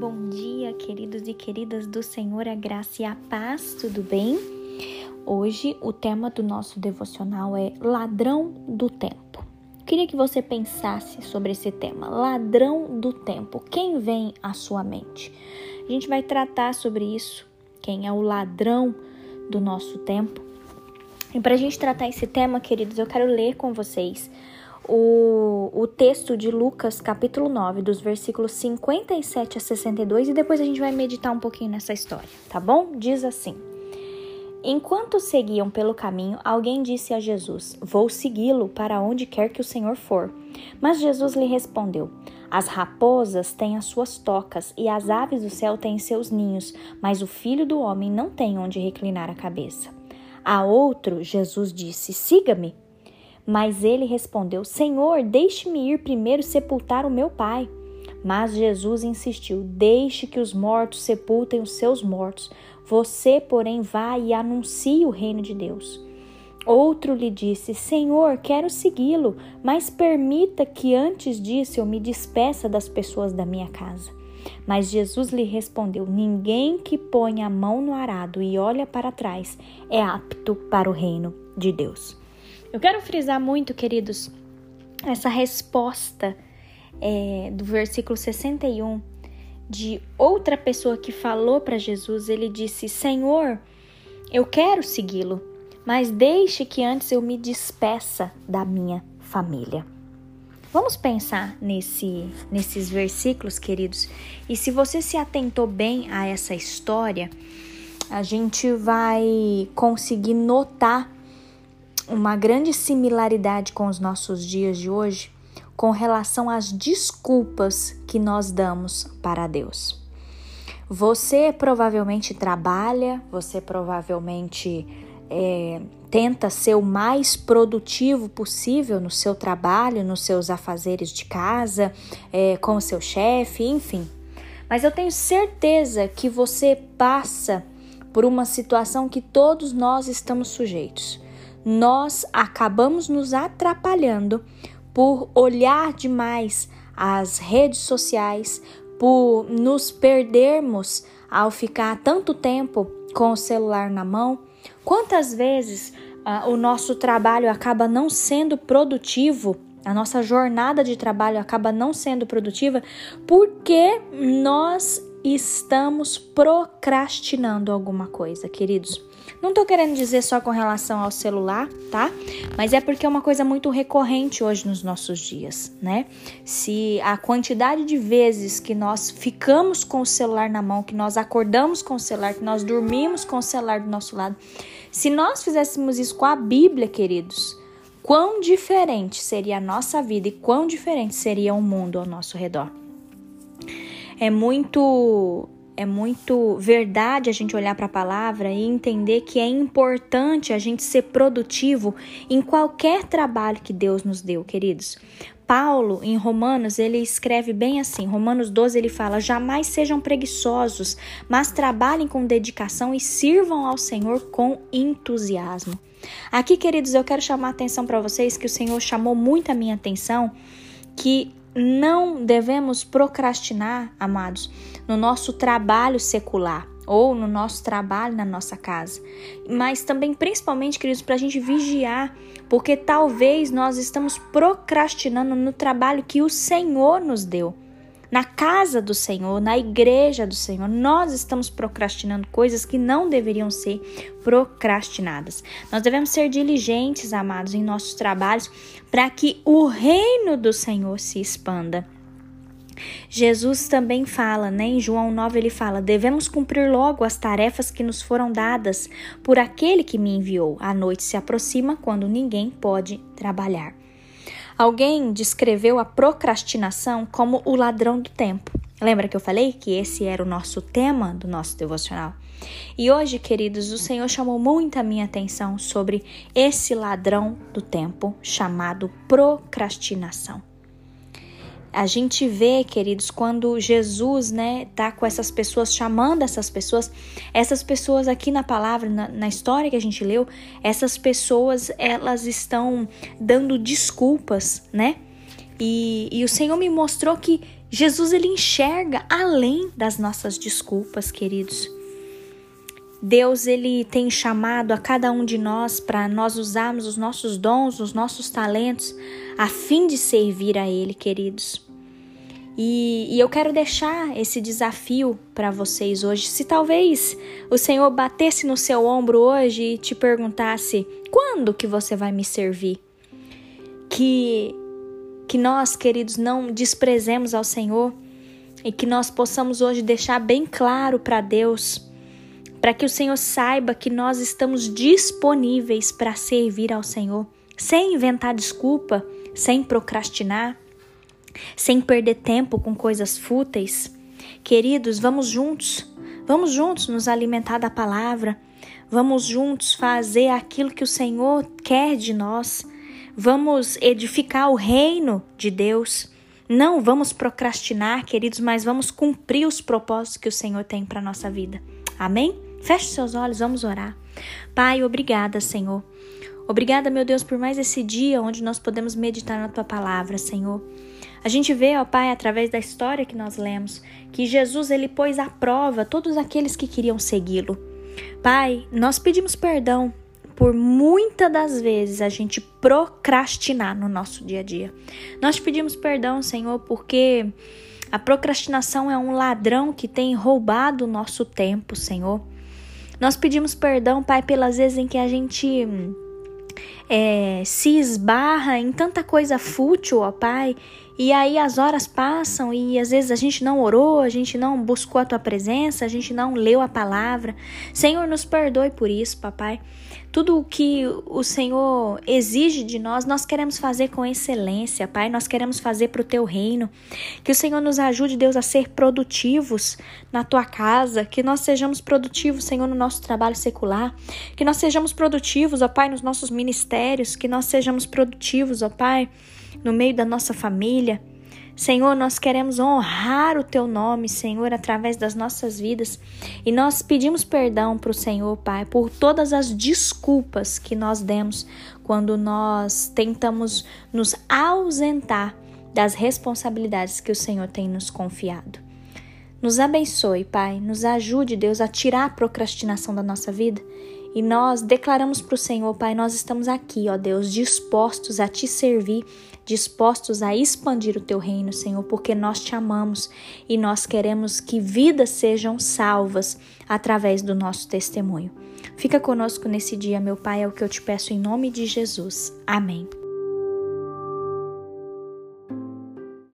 Bom dia, queridos e queridas do Senhor, a graça e a paz, tudo bem? Hoje o tema do nosso devocional é Ladrão do Tempo. Queria que você pensasse sobre esse tema, Ladrão do Tempo. Quem vem à sua mente? A gente vai tratar sobre isso, quem é o ladrão do nosso tempo. E para a gente tratar esse tema, queridos, eu quero ler com vocês o, o texto de Lucas, capítulo 9, dos versículos 57 a 62, e depois a gente vai meditar um pouquinho nessa história, tá bom? Diz assim: Enquanto seguiam pelo caminho, alguém disse a Jesus: Vou segui-lo para onde quer que o Senhor for. Mas Jesus lhe respondeu: As raposas têm as suas tocas e as aves do céu têm seus ninhos, mas o filho do homem não tem onde reclinar a cabeça. A outro, Jesus disse: Siga-me. Mas ele respondeu: Senhor, deixe-me ir primeiro sepultar o meu pai. Mas Jesus insistiu: Deixe que os mortos sepultem os seus mortos. Você, porém, vá e anuncie o reino de Deus. Outro lhe disse: Senhor, quero segui-lo, mas permita que antes disso eu me despeça das pessoas da minha casa. Mas Jesus lhe respondeu: Ninguém que põe a mão no arado e olha para trás é apto para o reino de Deus. Eu quero frisar muito, queridos, essa resposta é, do versículo 61 de outra pessoa que falou para Jesus. Ele disse: Senhor, eu quero segui-lo, mas deixe que antes eu me despeça da minha família. Vamos pensar nesse, nesses versículos, queridos, e se você se atentou bem a essa história, a gente vai conseguir notar uma grande similaridade com os nossos dias de hoje com relação às desculpas que nós damos para Deus. Você provavelmente trabalha, você provavelmente é, tenta ser o mais produtivo possível no seu trabalho, nos seus afazeres de casa, é, com o seu chefe, enfim. Mas eu tenho certeza que você passa por uma situação que todos nós estamos sujeitos nós acabamos nos atrapalhando por olhar demais as redes sociais, por nos perdermos ao ficar tanto tempo com o celular na mão. Quantas vezes uh, o nosso trabalho acaba não sendo produtivo, a nossa jornada de trabalho acaba não sendo produtiva porque nós estamos procrastinando alguma coisa, queridos. Não tô querendo dizer só com relação ao celular, tá? Mas é porque é uma coisa muito recorrente hoje nos nossos dias, né? Se a quantidade de vezes que nós ficamos com o celular na mão, que nós acordamos com o celular, que nós dormimos com o celular do nosso lado, se nós fizéssemos isso com a Bíblia, queridos, quão diferente seria a nossa vida e quão diferente seria o mundo ao nosso redor. É muito é muito verdade a gente olhar para a palavra e entender que é importante a gente ser produtivo em qualquer trabalho que Deus nos deu, queridos. Paulo, em Romanos, ele escreve bem assim: Romanos 12, ele fala: Jamais sejam preguiçosos, mas trabalhem com dedicação e sirvam ao Senhor com entusiasmo. Aqui, queridos, eu quero chamar a atenção para vocês que o Senhor chamou muito a minha atenção que não devemos procrastinar, amados, no nosso trabalho secular ou no nosso trabalho na nossa casa, mas também, principalmente, queridos, para a gente vigiar, porque talvez nós estamos procrastinando no trabalho que o Senhor nos deu na casa do Senhor, na igreja do Senhor, nós estamos procrastinando coisas que não deveriam ser procrastinadas. Nós devemos ser diligentes, amados, em nossos trabalhos para que o reino do Senhor se expanda. Jesus também fala, né? Em João 9 ele fala: "Devemos cumprir logo as tarefas que nos foram dadas por aquele que me enviou. A noite se aproxima quando ninguém pode trabalhar." Alguém descreveu a procrastinação como o ladrão do tempo. Lembra que eu falei que esse era o nosso tema do nosso devocional? E hoje, queridos, o Senhor chamou muita minha atenção sobre esse ladrão do tempo chamado procrastinação a gente vê, queridos, quando Jesus, né, tá com essas pessoas, chamando essas pessoas, essas pessoas aqui na palavra, na, na, história que a gente leu, essas pessoas, elas estão dando desculpas, né? E, e o Senhor me mostrou que Jesus ele enxerga além das nossas desculpas, queridos. Deus ele tem chamado a cada um de nós para nós usarmos os nossos dons, os nossos talentos, a fim de servir a Ele, queridos. E, e eu quero deixar esse desafio para vocês hoje. Se talvez o Senhor batesse no seu ombro hoje e te perguntasse: quando que você vai me servir? Que que nós, queridos, não desprezemos ao Senhor e que nós possamos hoje deixar bem claro para Deus para que o Senhor saiba que nós estamos disponíveis para servir ao Senhor, sem inventar desculpa, sem procrastinar, sem perder tempo com coisas fúteis. Queridos, vamos juntos, vamos juntos nos alimentar da palavra, vamos juntos fazer aquilo que o Senhor quer de nós, vamos edificar o reino de Deus. Não vamos procrastinar, queridos, mas vamos cumprir os propósitos que o Senhor tem para nossa vida. Amém? Feche seus olhos, vamos orar. Pai, obrigada, Senhor. Obrigada, meu Deus, por mais esse dia onde nós podemos meditar na tua palavra, Senhor. A gente vê, ó Pai, através da história que nós lemos, que Jesus ele pôs à prova todos aqueles que queriam segui-lo. Pai, nós pedimos perdão por muitas das vezes a gente procrastinar no nosso dia a dia. Nós pedimos perdão, Senhor, porque a procrastinação é um ladrão que tem roubado o nosso tempo, Senhor. Nós pedimos perdão, Pai, pelas vezes em que a gente é, se esbarra em tanta coisa fútil, ó Pai, e aí as horas passam e às vezes a gente não orou, a gente não buscou a tua presença, a gente não leu a palavra. Senhor, nos perdoe por isso, papai. Tudo o que o Senhor exige de nós, nós queremos fazer com excelência, Pai. Nós queremos fazer para o teu reino. Que o Senhor nos ajude, Deus, a ser produtivos na tua casa. Que nós sejamos produtivos, Senhor, no nosso trabalho secular. Que nós sejamos produtivos, ó Pai, nos nossos ministérios. Que nós sejamos produtivos, ó Pai no meio da nossa família. Senhor, nós queremos honrar o teu nome, Senhor, através das nossas vidas. E nós pedimos perdão para o Senhor, Pai, por todas as desculpas que nós demos quando nós tentamos nos ausentar das responsabilidades que o Senhor tem nos confiado. Nos abençoe, Pai, nos ajude, Deus, a tirar a procrastinação da nossa vida e nós declaramos para o Senhor, Pai, nós estamos aqui, ó Deus, dispostos a te servir, dispostos a expandir o teu reino, Senhor, porque nós te amamos e nós queremos que vidas sejam salvas através do nosso testemunho. Fica conosco nesse dia, meu Pai, é o que eu te peço em nome de Jesus. Amém.